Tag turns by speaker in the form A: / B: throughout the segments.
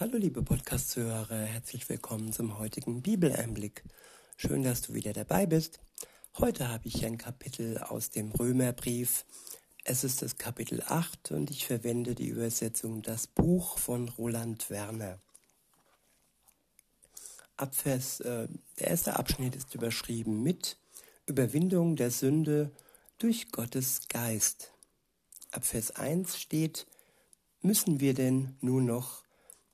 A: Hallo liebe Podcast-Zuhörer, herzlich willkommen zum heutigen Bibeleinblick. Schön, dass du wieder dabei bist. Heute habe ich ein Kapitel aus dem Römerbrief. Es ist das Kapitel 8 und ich verwende die Übersetzung Das Buch von Roland Werner. Abvers, äh, der erste Abschnitt ist überschrieben mit Überwindung der Sünde durch Gottes Geist. Ab Vers 1 steht, müssen wir denn nun noch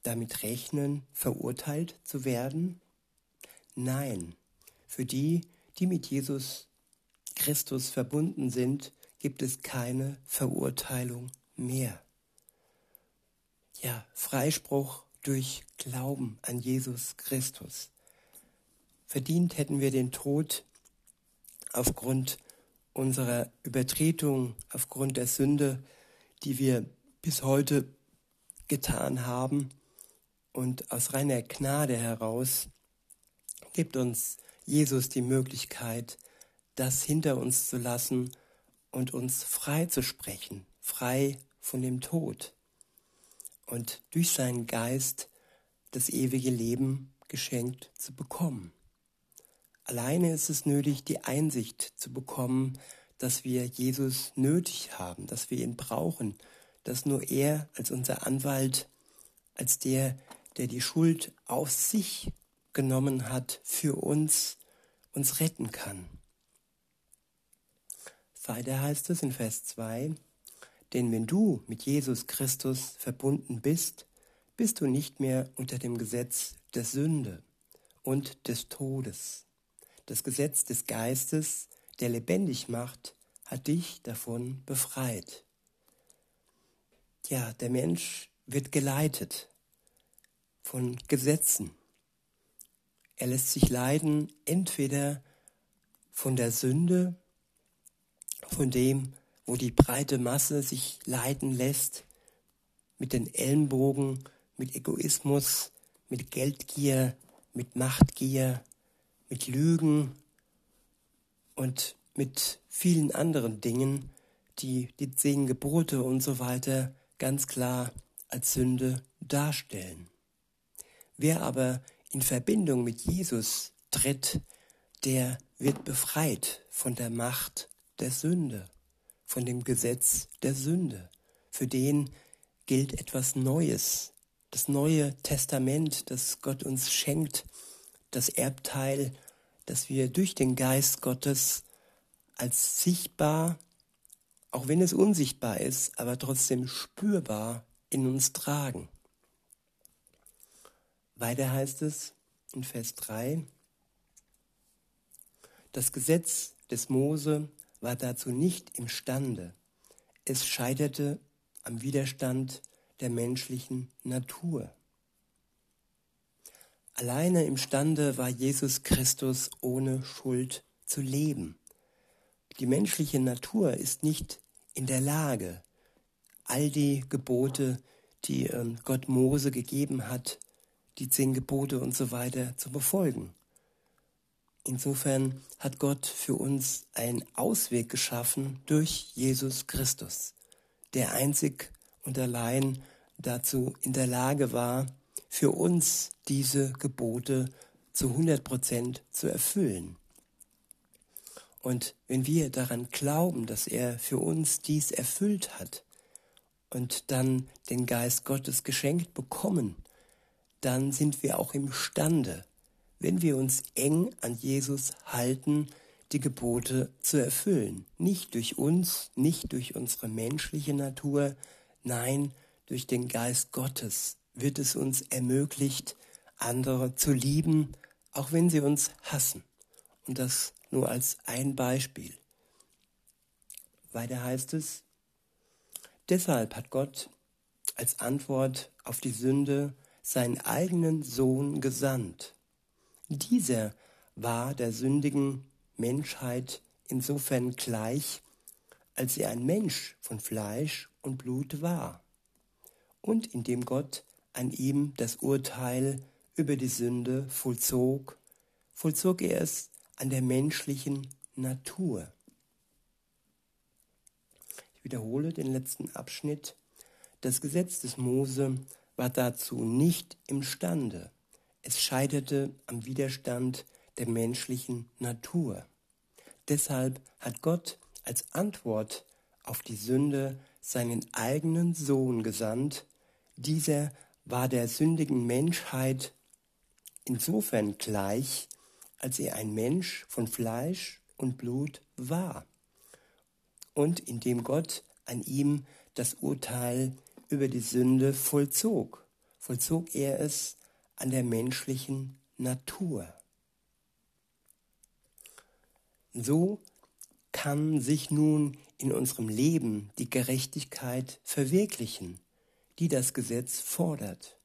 A: damit rechnen, verurteilt zu werden? Nein, für die, die mit Jesus Christus verbunden sind, gibt es keine Verurteilung mehr. Ja, Freispruch durch Glauben an Jesus Christus. Verdient hätten wir den Tod aufgrund unserer Übertretung, aufgrund der Sünde, die wir bis heute getan haben. Und aus reiner Gnade heraus gibt uns Jesus die Möglichkeit, das hinter uns zu lassen und uns frei zu sprechen, frei von dem Tod und durch seinen Geist das ewige Leben geschenkt zu bekommen. Alleine ist es nötig, die Einsicht zu bekommen, dass wir Jesus nötig haben, dass wir ihn brauchen, dass nur er als unser Anwalt, als der, der die Schuld auf sich genommen hat, für uns uns retten kann. Weiter heißt es in Vers 2, denn wenn du mit Jesus Christus verbunden bist, bist du nicht mehr unter dem Gesetz der Sünde und des Todes. Das Gesetz des Geistes, der lebendig macht, hat dich davon befreit. Ja, der Mensch wird geleitet von Gesetzen. Er lässt sich leiden entweder von der Sünde, von dem, wo die breite Masse sich leiten lässt, mit den Ellenbogen, mit Egoismus, mit Geldgier, mit Machtgier, mit Lügen und mit vielen anderen Dingen, die die zehn Gebote und so weiter ganz klar als Sünde darstellen. Wer aber in Verbindung mit Jesus tritt, der wird befreit von der Macht der Sünde, von dem Gesetz der Sünde. Für den gilt etwas Neues. Das neue Testament, das Gott uns schenkt, das Erbteil, das wir durch den Geist Gottes als sichtbar, auch wenn es unsichtbar ist, aber trotzdem spürbar in uns tragen. Weiter heißt es in Vers 3, das Gesetz des Mose war dazu nicht imstande. Es scheiterte am Widerstand der menschlichen Natur. Alleine imstande war Jesus Christus ohne Schuld zu leben. Die menschliche Natur ist nicht in der Lage, all die Gebote, die ähm, Gott Mose gegeben hat, die zehn Gebote und so weiter zu befolgen. Insofern hat Gott für uns einen Ausweg geschaffen durch Jesus Christus, der einzig und allein dazu in der Lage war, für uns diese Gebote zu 100 Prozent zu erfüllen. Und wenn wir daran glauben, dass er für uns dies erfüllt hat und dann den Geist Gottes geschenkt bekommen, dann sind wir auch imstande, wenn wir uns eng an Jesus halten, die Gebote zu erfüllen. Nicht durch uns, nicht durch unsere menschliche Natur, nein, durch den Geist Gottes wird es uns ermöglicht, andere zu lieben, auch wenn sie uns hassen. Und das nur als ein Beispiel. Weiter heißt es, deshalb hat Gott als Antwort auf die Sünde seinen eigenen Sohn gesandt. Dieser war der sündigen Menschheit insofern gleich, als er ein Mensch von Fleisch und Blut war, und indem Gott an ihm das Urteil über die Sünde vollzog, vollzog er es an der menschlichen Natur. Ich wiederhole den letzten Abschnitt. Das Gesetz des Mose war dazu nicht imstande. Es scheiterte am Widerstand der menschlichen Natur. Deshalb hat Gott als Antwort auf die Sünde seinen eigenen Sohn gesandt. Dieser war der sündigen Menschheit insofern gleich, als er ein Mensch von Fleisch und Blut war und indem Gott an ihm das Urteil über die Sünde vollzog, vollzog er es an der menschlichen Natur. So kann sich nun in unserem Leben die Gerechtigkeit verwirklichen, die das Gesetz fordert.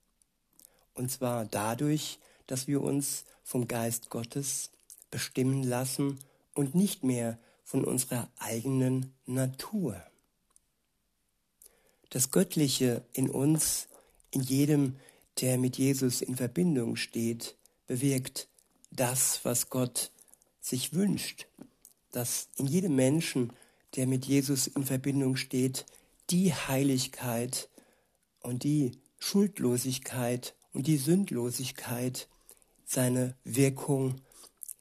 A: Und zwar dadurch, dass wir uns vom Geist Gottes bestimmen lassen und nicht mehr von unserer eigenen Natur. Das Göttliche in uns, in jedem, der mit Jesus in Verbindung steht, bewirkt das, was Gott sich wünscht, dass in jedem Menschen, der mit Jesus in Verbindung steht, die Heiligkeit und die Schuldlosigkeit und die Sündlosigkeit seine Wirkung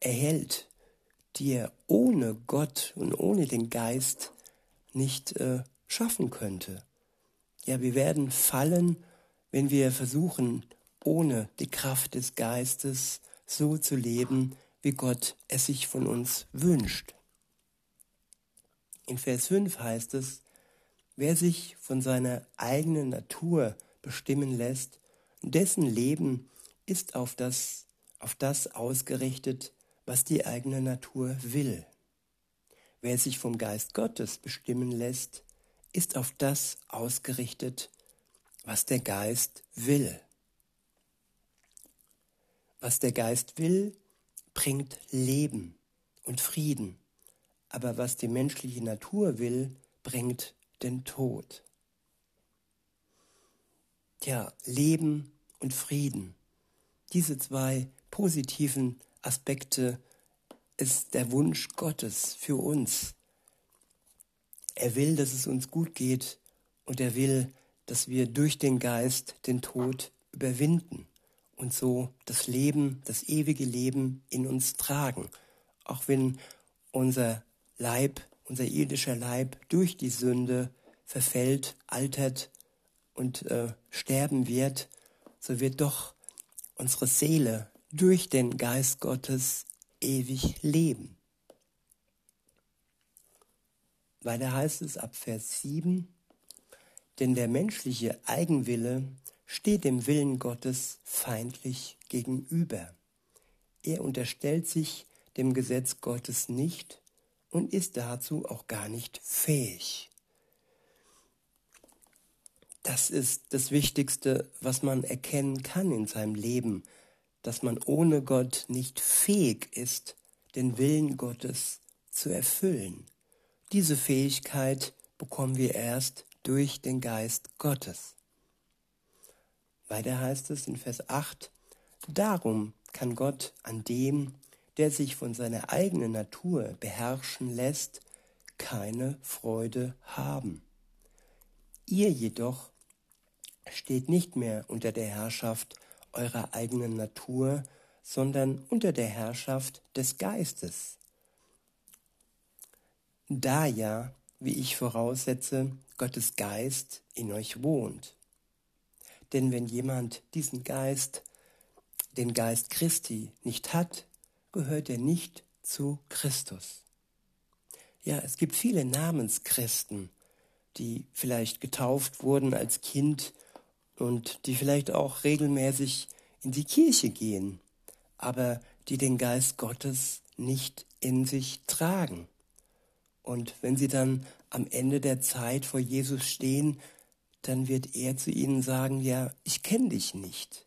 A: erhält, die er ohne Gott und ohne den Geist nicht äh, schaffen könnte. Ja, wir werden fallen, wenn wir versuchen, ohne die Kraft des Geistes so zu leben, wie Gott es sich von uns wünscht. In Vers 5 heißt es, wer sich von seiner eigenen Natur bestimmen lässt, dessen Leben ist auf das, auf das ausgerichtet, was die eigene Natur will. Wer sich vom Geist Gottes bestimmen lässt, ist auf das ausgerichtet, was der Geist will. Was der Geist will, bringt Leben und Frieden aber was die menschliche Natur will, bringt den Tod. Tja, Leben und Frieden. Diese zwei positiven Aspekte ist der Wunsch Gottes für uns. Er will, dass es uns gut geht und er will, dass wir durch den Geist den Tod überwinden und so das Leben, das ewige Leben in uns tragen. Auch wenn unser Leib, unser irdischer Leib durch die Sünde verfällt, altert und äh, sterben wird, so wird doch unsere Seele durch den Geist Gottes ewig leben. Weiter heißt es ab Vers 7, denn der menschliche Eigenwille steht dem Willen Gottes feindlich gegenüber. Er unterstellt sich dem Gesetz Gottes nicht, und ist dazu auch gar nicht fähig. Das ist das Wichtigste, was man erkennen kann in seinem Leben, dass man ohne Gott nicht fähig ist, den Willen Gottes zu erfüllen. Diese Fähigkeit bekommen wir erst durch den Geist Gottes. Weiter heißt es in Vers 8, Darum kann Gott an dem, der sich von seiner eigenen Natur beherrschen lässt, keine Freude haben. Ihr jedoch steht nicht mehr unter der Herrschaft eurer eigenen Natur, sondern unter der Herrschaft des Geistes. Da ja, wie ich voraussetze, Gottes Geist in euch wohnt. Denn wenn jemand diesen Geist, den Geist Christi, nicht hat, gehört er nicht zu Christus. Ja, es gibt viele Namenschristen, die vielleicht getauft wurden als Kind und die vielleicht auch regelmäßig in die Kirche gehen, aber die den Geist Gottes nicht in sich tragen. Und wenn sie dann am Ende der Zeit vor Jesus stehen, dann wird er zu ihnen sagen, ja, ich kenne dich nicht.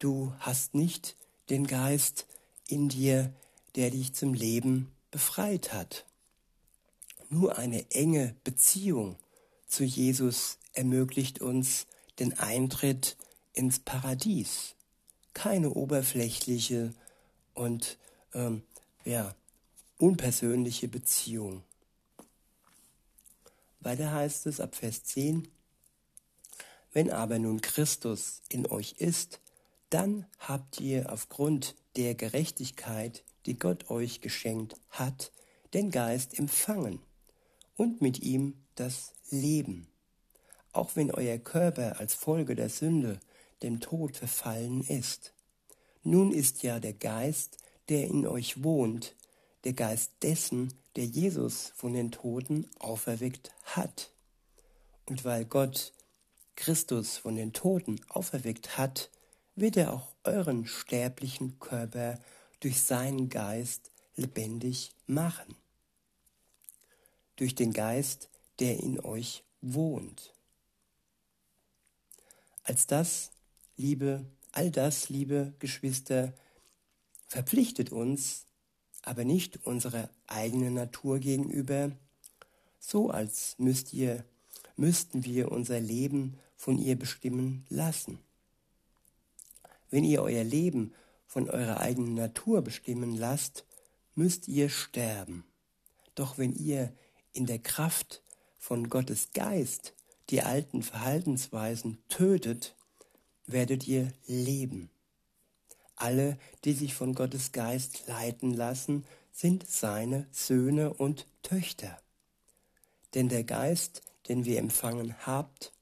A: Du hast nicht den Geist in dir, der dich zum Leben befreit hat. Nur eine enge Beziehung zu Jesus ermöglicht uns den Eintritt ins Paradies. Keine oberflächliche und ähm, ja, unpersönliche Beziehung. Weiter heißt es ab Vers 10, Wenn aber nun Christus in euch ist, dann habt ihr aufgrund der Gerechtigkeit, die Gott euch geschenkt hat, den Geist empfangen und mit ihm das Leben. Auch wenn euer Körper als Folge der Sünde dem Tod verfallen ist. Nun ist ja der Geist, der in euch wohnt, der Geist dessen, der Jesus von den Toten auferweckt hat. Und weil Gott Christus von den Toten auferweckt hat, wird er auch euren sterblichen Körper durch seinen Geist lebendig machen. Durch den Geist, der in euch wohnt. Als das, liebe, all das, liebe Geschwister, verpflichtet uns, aber nicht unserer eigenen Natur gegenüber, so als müsst ihr, müssten wir unser Leben von ihr bestimmen lassen. Wenn ihr euer Leben von eurer eigenen Natur bestimmen lasst, müsst ihr sterben. Doch wenn ihr in der Kraft von Gottes Geist die alten Verhaltensweisen tötet, werdet ihr leben. Alle, die sich von Gottes Geist leiten lassen, sind seine Söhne und Töchter. Denn der Geist, den wir empfangen habt,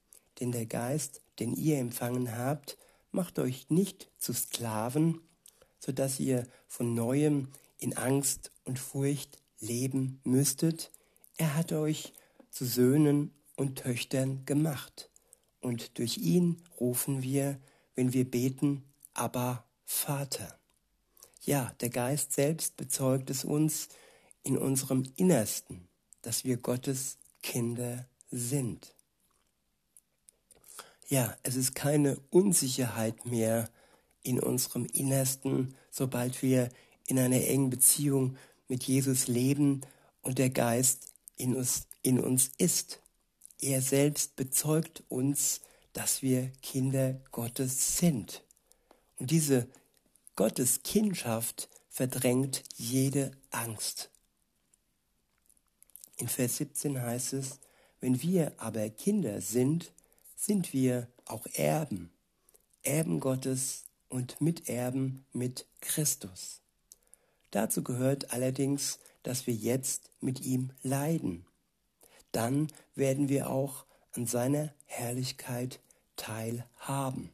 A: denn der Geist, den ihr empfangen habt, macht euch nicht zu Sklaven, so dass ihr von neuem in Angst und Furcht leben müsstet. Er hat euch zu Söhnen und Töchtern gemacht. Und durch ihn rufen wir, wenn wir beten, aber Vater. Ja, der Geist selbst bezeugt es uns in unserem Innersten, dass wir Gottes Kinder sind. Ja, es ist keine Unsicherheit mehr in unserem Innersten, sobald wir in einer engen Beziehung mit Jesus leben und der Geist in uns, in uns ist. Er selbst bezeugt uns, dass wir Kinder Gottes sind. Und diese Gotteskindschaft verdrängt jede Angst. In Vers 17 heißt es, wenn wir aber Kinder sind, sind wir auch Erben, Erben Gottes und Miterben mit Christus. Dazu gehört allerdings, dass wir jetzt mit ihm leiden. Dann werden wir auch an seiner Herrlichkeit teilhaben.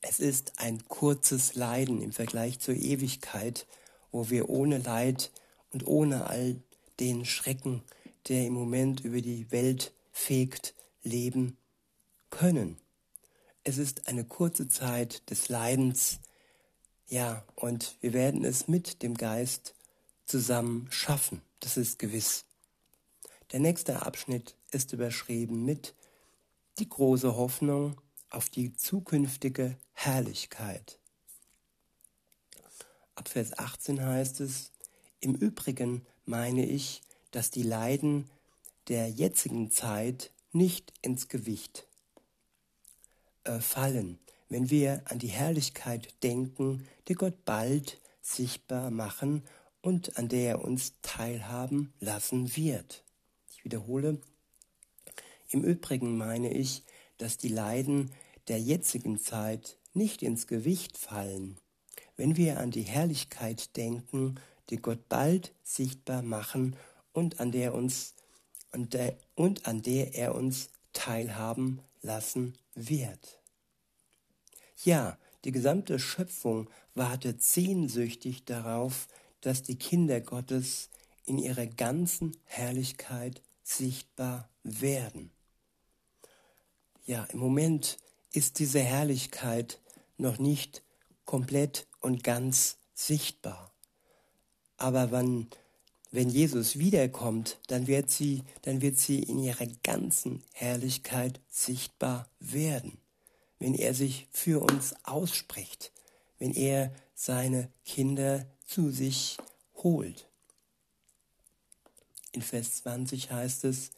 A: Es ist ein kurzes Leiden im Vergleich zur Ewigkeit, wo wir ohne Leid und ohne all den Schrecken, der im Moment über die Welt fegt, leben können. Es ist eine kurze Zeit des Leidens, ja, und wir werden es mit dem Geist zusammen schaffen, das ist gewiss. Der nächste Abschnitt ist überschrieben mit die große Hoffnung auf die zukünftige Herrlichkeit. Ab Vers 18 heißt es, im Übrigen meine ich, dass die Leiden der jetzigen Zeit nicht ins Gewicht äh, fallen, wenn wir an die Herrlichkeit denken, die Gott bald sichtbar machen und an der er uns teilhaben lassen wird. Ich wiederhole, im Übrigen meine ich, dass die Leiden der jetzigen Zeit nicht ins Gewicht fallen, wenn wir an die Herrlichkeit denken, die Gott bald sichtbar machen und an der uns und, der, und an der er uns teilhaben lassen wird. Ja, die gesamte Schöpfung wartet sehnsüchtig darauf, dass die Kinder Gottes in ihrer ganzen Herrlichkeit sichtbar werden. Ja, im Moment ist diese Herrlichkeit noch nicht komplett und ganz sichtbar. Aber wann wenn Jesus wiederkommt, dann wird sie, dann wird sie in ihrer ganzen Herrlichkeit sichtbar werden. Wenn er sich für uns ausspricht, wenn er seine Kinder zu sich holt. In Vers 20 heißt es,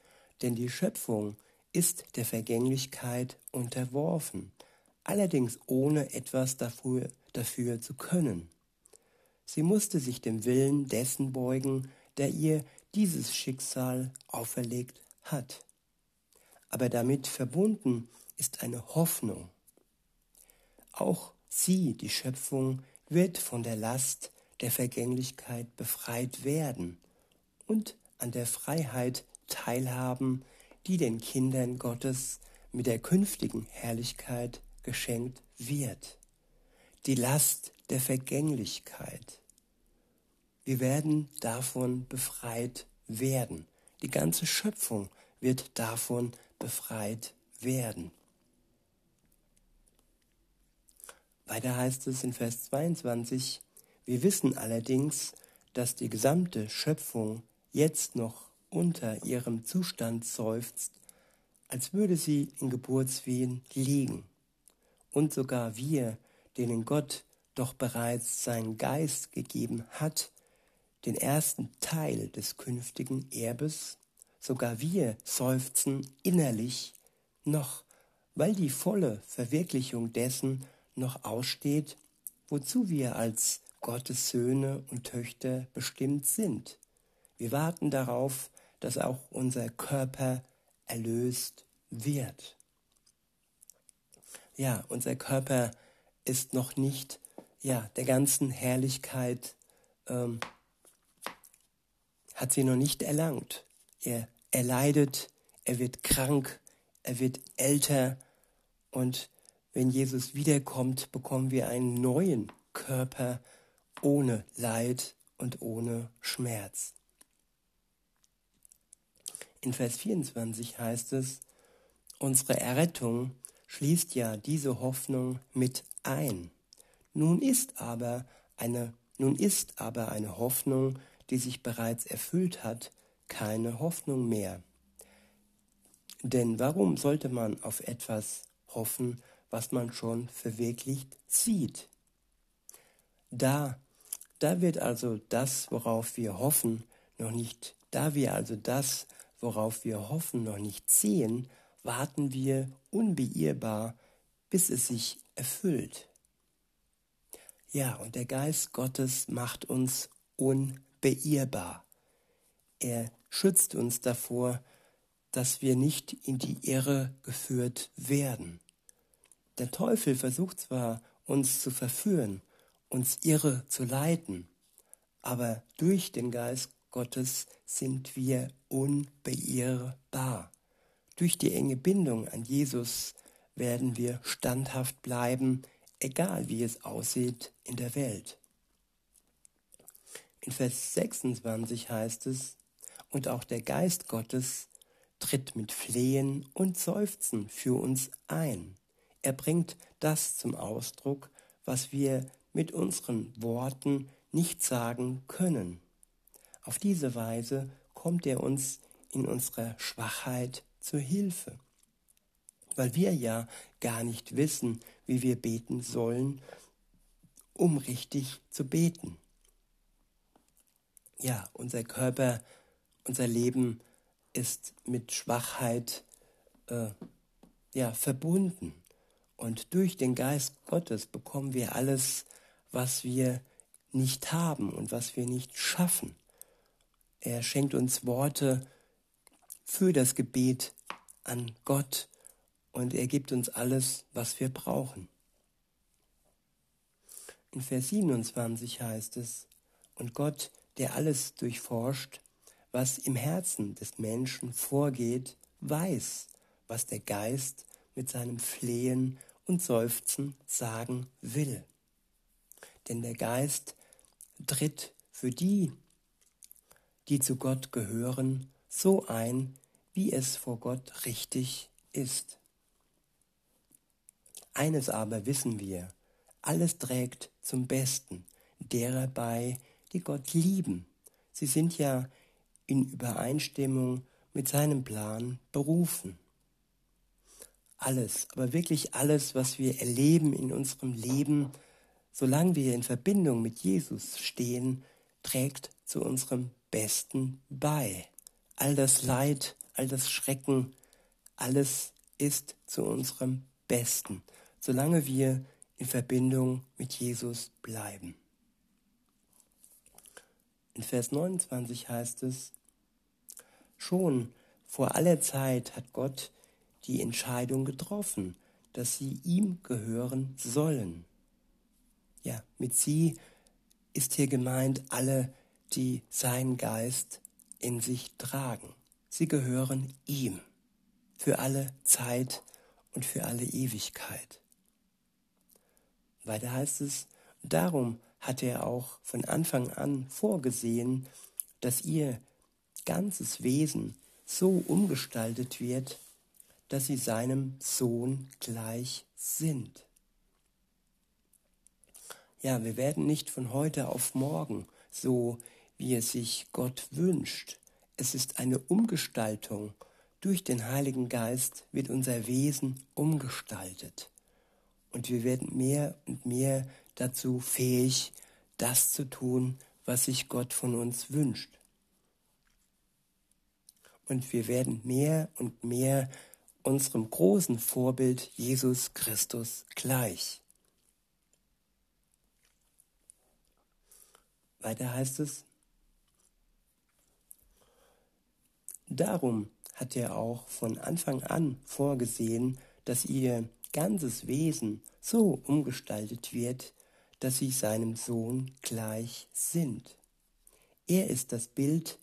A: denn die Schöpfung ist der Vergänglichkeit unterworfen, allerdings ohne etwas dafür, dafür zu können. Sie musste sich dem Willen dessen beugen, der ihr dieses Schicksal auferlegt hat. aber damit verbunden ist eine Hoffnung. Auch sie, die Schöpfung, wird von der Last der Vergänglichkeit befreit werden und an der Freiheit teilhaben, die den Kindern Gottes mit der künftigen Herrlichkeit geschenkt wird. Die Last der Vergänglichkeit. Wir werden davon befreit werden. Die ganze Schöpfung wird davon befreit werden. Weiter heißt es in Vers 22, wir wissen allerdings, dass die gesamte Schöpfung jetzt noch unter ihrem Zustand seufzt, als würde sie in Geburtswehen liegen. Und sogar wir, denen Gott doch bereits seinen Geist gegeben hat, den ersten Teil des künftigen Erbes, sogar wir seufzen innerlich noch, weil die volle Verwirklichung dessen noch aussteht, wozu wir als Gottes Söhne und Töchter bestimmt sind. Wir warten darauf, dass auch unser Körper erlöst wird. Ja, unser Körper ist noch nicht ja, der ganzen Herrlichkeit, ähm, hat sie noch nicht erlangt. Er, er leidet, er wird krank, er wird älter und wenn Jesus wiederkommt, bekommen wir einen neuen Körper ohne Leid und ohne Schmerz. In Vers 24 heißt es, unsere Errettung schließt ja diese Hoffnung mit ein. Nun ist aber eine, nun ist aber eine Hoffnung, die sich bereits erfüllt hat, keine Hoffnung mehr. Denn warum sollte man auf etwas hoffen, was man schon verwirklicht sieht? Da, da wird also das, worauf wir hoffen, noch nicht, da wir also das, worauf wir hoffen, noch nicht sehen, warten wir unbeirrbar, bis es sich erfüllt. Ja, und der Geist Gottes macht uns unbeirrbar. Er schützt uns davor, dass wir nicht in die Irre geführt werden. Der Teufel versucht zwar, uns zu verführen, uns irre zu leiten, aber durch den Geist Gottes sind wir unbeirrbar. Durch die enge Bindung an Jesus werden wir standhaft bleiben, egal wie es aussieht in der Welt. In Vers 26 heißt es, und auch der Geist Gottes tritt mit Flehen und Seufzen für uns ein. Er bringt das zum Ausdruck, was wir mit unseren Worten nicht sagen können. Auf diese Weise kommt er uns in unserer Schwachheit zur Hilfe, weil wir ja gar nicht wissen, wie wir beten sollen, um richtig zu beten. Ja, unser Körper, unser Leben ist mit Schwachheit äh, ja, verbunden. Und durch den Geist Gottes bekommen wir alles, was wir nicht haben und was wir nicht schaffen. Er schenkt uns Worte für das Gebet an Gott und er gibt uns alles, was wir brauchen. In Vers 27 heißt es, und Gott, der alles durchforscht, was im Herzen des Menschen vorgeht, weiß, was der Geist mit seinem Flehen und Seufzen sagen will. Denn der Geist tritt für die, die zu Gott gehören, so ein, wie es vor Gott richtig ist. Eines aber wissen wir, alles trägt zum Besten derer bei, die Gott lieben. Sie sind ja in Übereinstimmung mit seinem Plan berufen. Alles, aber wirklich alles, was wir erleben in unserem Leben, solange wir in Verbindung mit Jesus stehen, trägt zu unserem Besten bei. All das Leid, all das Schrecken, alles ist zu unserem Besten, solange wir in Verbindung mit Jesus bleiben. In Vers 29 heißt es, Schon vor aller Zeit hat Gott die Entscheidung getroffen, dass sie ihm gehören sollen. Ja, mit sie ist hier gemeint alle, die seinen Geist in sich tragen. Sie gehören ihm für alle Zeit und für alle Ewigkeit. Weiter heißt es, darum hat er auch von Anfang an vorgesehen, dass ihr ganzes Wesen so umgestaltet wird, dass sie seinem Sohn gleich sind. Ja, wir werden nicht von heute auf morgen so, wie es sich Gott wünscht. Es ist eine Umgestaltung. Durch den Heiligen Geist wird unser Wesen umgestaltet. Und wir werden mehr und mehr dazu fähig, das zu tun, was sich Gott von uns wünscht. Und wir werden mehr und mehr unserem großen Vorbild Jesus Christus gleich. Weiter heißt es, darum hat er auch von Anfang an vorgesehen, dass ihr ganzes Wesen so umgestaltet wird, dass sie seinem Sohn gleich sind. Er ist das Bild,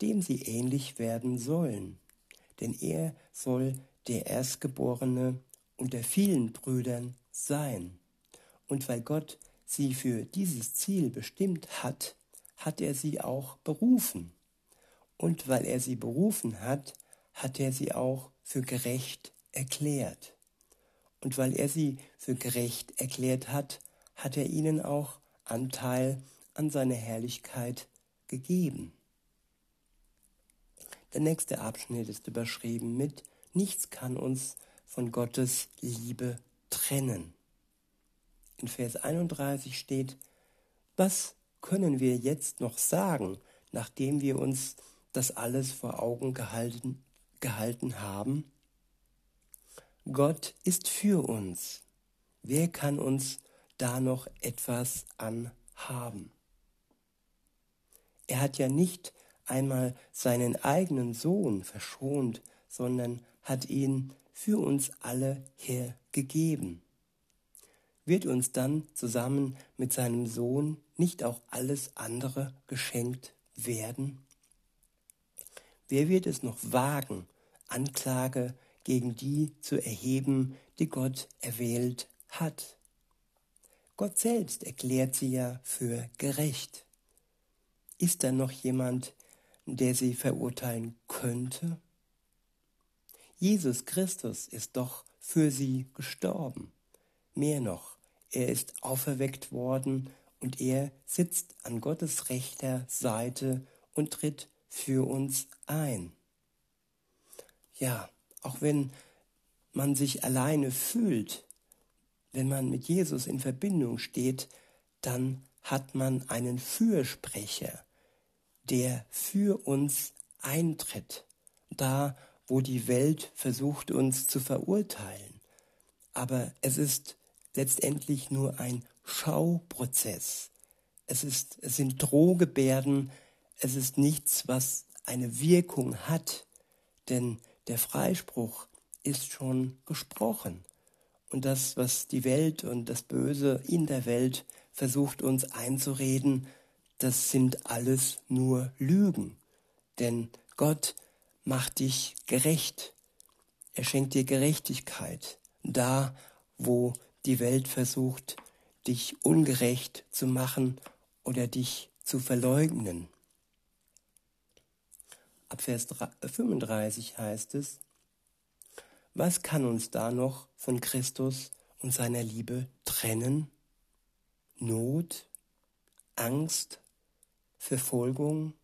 A: dem sie ähnlich werden sollen, denn er soll der Erstgeborene unter vielen Brüdern sein. Und weil Gott sie für dieses Ziel bestimmt hat, hat er sie auch berufen. Und weil er sie berufen hat, hat er sie auch für gerecht erklärt. Und weil er sie für gerecht erklärt hat, hat er ihnen auch Anteil an seiner Herrlichkeit gegeben. Der nächste Abschnitt ist überschrieben mit Nichts kann uns von Gottes Liebe trennen. In Vers 31 steht, was können wir jetzt noch sagen, nachdem wir uns das alles vor Augen gehalten, gehalten haben? Gott ist für uns. Wer kann uns da noch etwas anhaben? Er hat ja nicht einmal seinen eigenen Sohn verschont, sondern hat ihn für uns alle hergegeben. Wird uns dann zusammen mit seinem Sohn nicht auch alles andere geschenkt werden? Wer wird es noch wagen, Anklage gegen die zu erheben, die Gott erwählt hat? Gott selbst erklärt sie ja für gerecht. Ist da noch jemand, der sie verurteilen könnte? Jesus Christus ist doch für sie gestorben. Mehr noch, er ist auferweckt worden und er sitzt an Gottes rechter Seite und tritt für uns ein. Ja, auch wenn man sich alleine fühlt, wenn man mit Jesus in Verbindung steht, dann hat man einen Fürsprecher, der für uns eintritt, da wo die Welt versucht uns zu verurteilen. Aber es ist letztendlich nur ein Schauprozess. Es, ist, es sind Drohgebärden, es ist nichts, was eine Wirkung hat, denn der Freispruch ist schon gesprochen. Und das, was die Welt und das Böse in der Welt versucht uns einzureden, das sind alles nur Lügen. Denn Gott macht dich gerecht. Er schenkt dir Gerechtigkeit. Da, wo die Welt versucht, dich ungerecht zu machen oder dich zu verleugnen. Ab Vers 35 heißt es, was kann uns da noch von Christus und seiner Liebe trennen? Not, Angst, Verfolgung,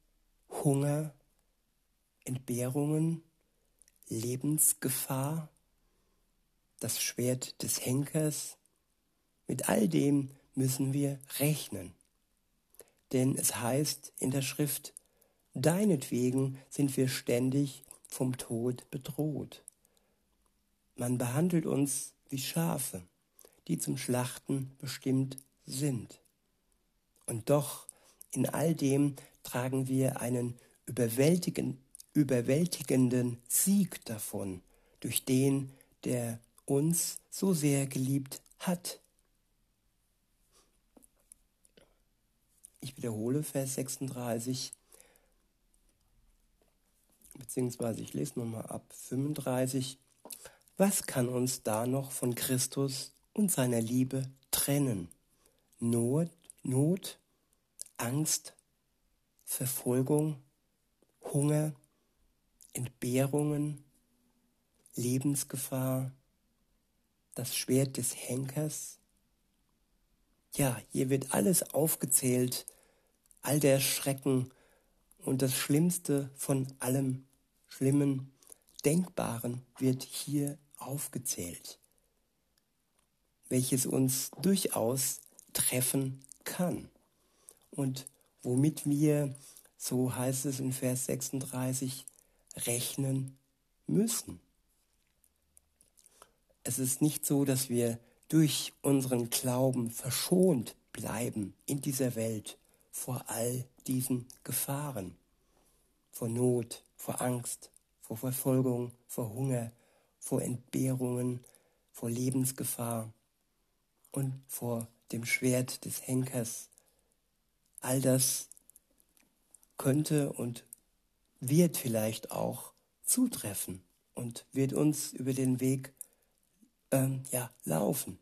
A: Hunger, Entbehrungen, Lebensgefahr, das Schwert des Henkers. Mit all dem müssen wir rechnen. Denn es heißt in der Schrift, deinetwegen sind wir ständig vom Tod bedroht. Man behandelt uns wie Schafe, die zum Schlachten bestimmt sind. Und doch in all dem tragen wir einen überwältigenden überwältigenden Sieg davon, durch den, der uns so sehr geliebt hat. Ich wiederhole Vers 36, beziehungsweise ich lese nochmal ab 35. Was kann uns da noch von Christus und seiner Liebe trennen? Not, Not, Angst, Verfolgung, Hunger, Entbehrungen, Lebensgefahr, das Schwert des Henkers. Ja, hier wird alles aufgezählt, all der Schrecken und das Schlimmste von allem Schlimmen, Denkbaren wird hier aufgezählt, welches uns durchaus treffen kann und womit wir, so heißt es in Vers 36, rechnen müssen. Es ist nicht so, dass wir durch unseren Glauben verschont bleiben in dieser Welt vor all diesen Gefahren, vor Not, vor Angst, vor Verfolgung, vor Hunger, vor Entbehrungen, vor Lebensgefahr und vor dem Schwert des Henkers. All das könnte und wird vielleicht auch zutreffen und wird uns über den Weg ähm, ja, laufen.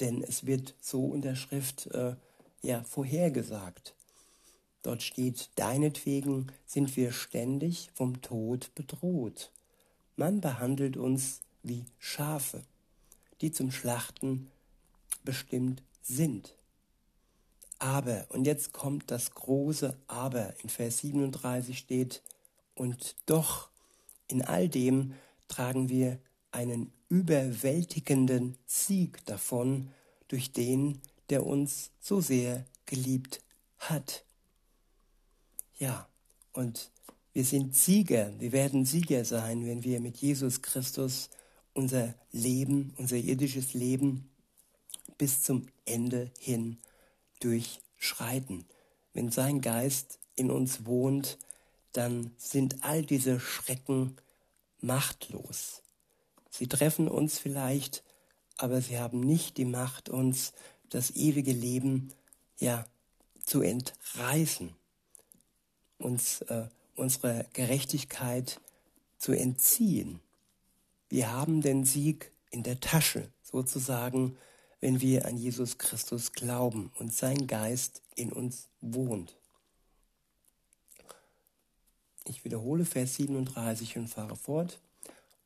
A: Denn es wird so in der Schrift äh, ja, vorhergesagt. Dort steht, deinetwegen sind wir ständig vom Tod bedroht. Man behandelt uns wie Schafe, die zum Schlachten bestimmt sind. Aber, und jetzt kommt das große Aber, in Vers 37 steht, und doch in all dem tragen wir einen überwältigenden Sieg davon durch den, der uns so sehr geliebt hat. Ja, und wir sind Sieger, wir werden Sieger sein, wenn wir mit Jesus Christus unser Leben, unser irdisches Leben bis zum Ende hin durchschreiten. Wenn sein Geist in uns wohnt, dann sind all diese Schrecken machtlos. Sie treffen uns vielleicht, aber sie haben nicht die Macht, uns das ewige Leben ja zu entreißen, uns äh, unsere Gerechtigkeit zu entziehen. Wir haben den Sieg in der Tasche, sozusagen, wenn wir an Jesus Christus glauben und sein Geist in uns wohnt. Ich wiederhole Vers 37 und fahre fort.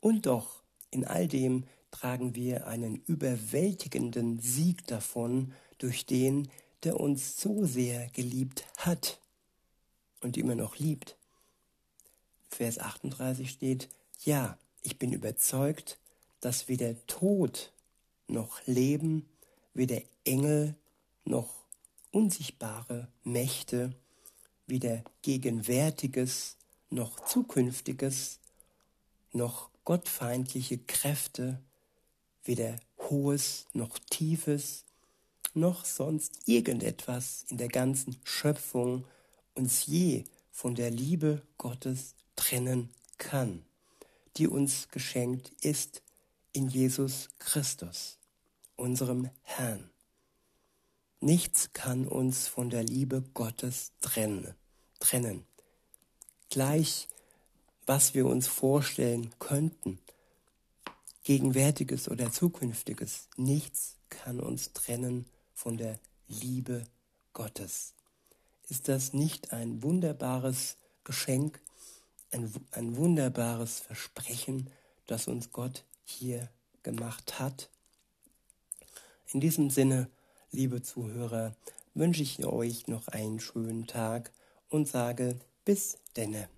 A: Und doch, in all dem tragen wir einen überwältigenden Sieg davon durch den, der uns so sehr geliebt hat und immer noch liebt. Vers 38 steht, ja, ich bin überzeugt, dass weder Tod noch Leben, weder Engel noch unsichtbare Mächte, weder Gegenwärtiges noch Zukünftiges, noch gottfeindliche Kräfte, weder Hohes noch Tiefes, noch sonst irgendetwas in der ganzen Schöpfung uns je von der Liebe Gottes trennen kann, die uns geschenkt ist in Jesus Christus, unserem Herrn. Nichts kann uns von der Liebe Gottes trennen. trennen. Gleich, was wir uns vorstellen könnten, gegenwärtiges oder zukünftiges, nichts kann uns trennen von der Liebe Gottes. Ist das nicht ein wunderbares Geschenk, ein, ein wunderbares Versprechen, das uns Gott hier gemacht hat? In diesem Sinne, liebe Zuhörer, wünsche ich euch noch einen schönen Tag und sage bis denne.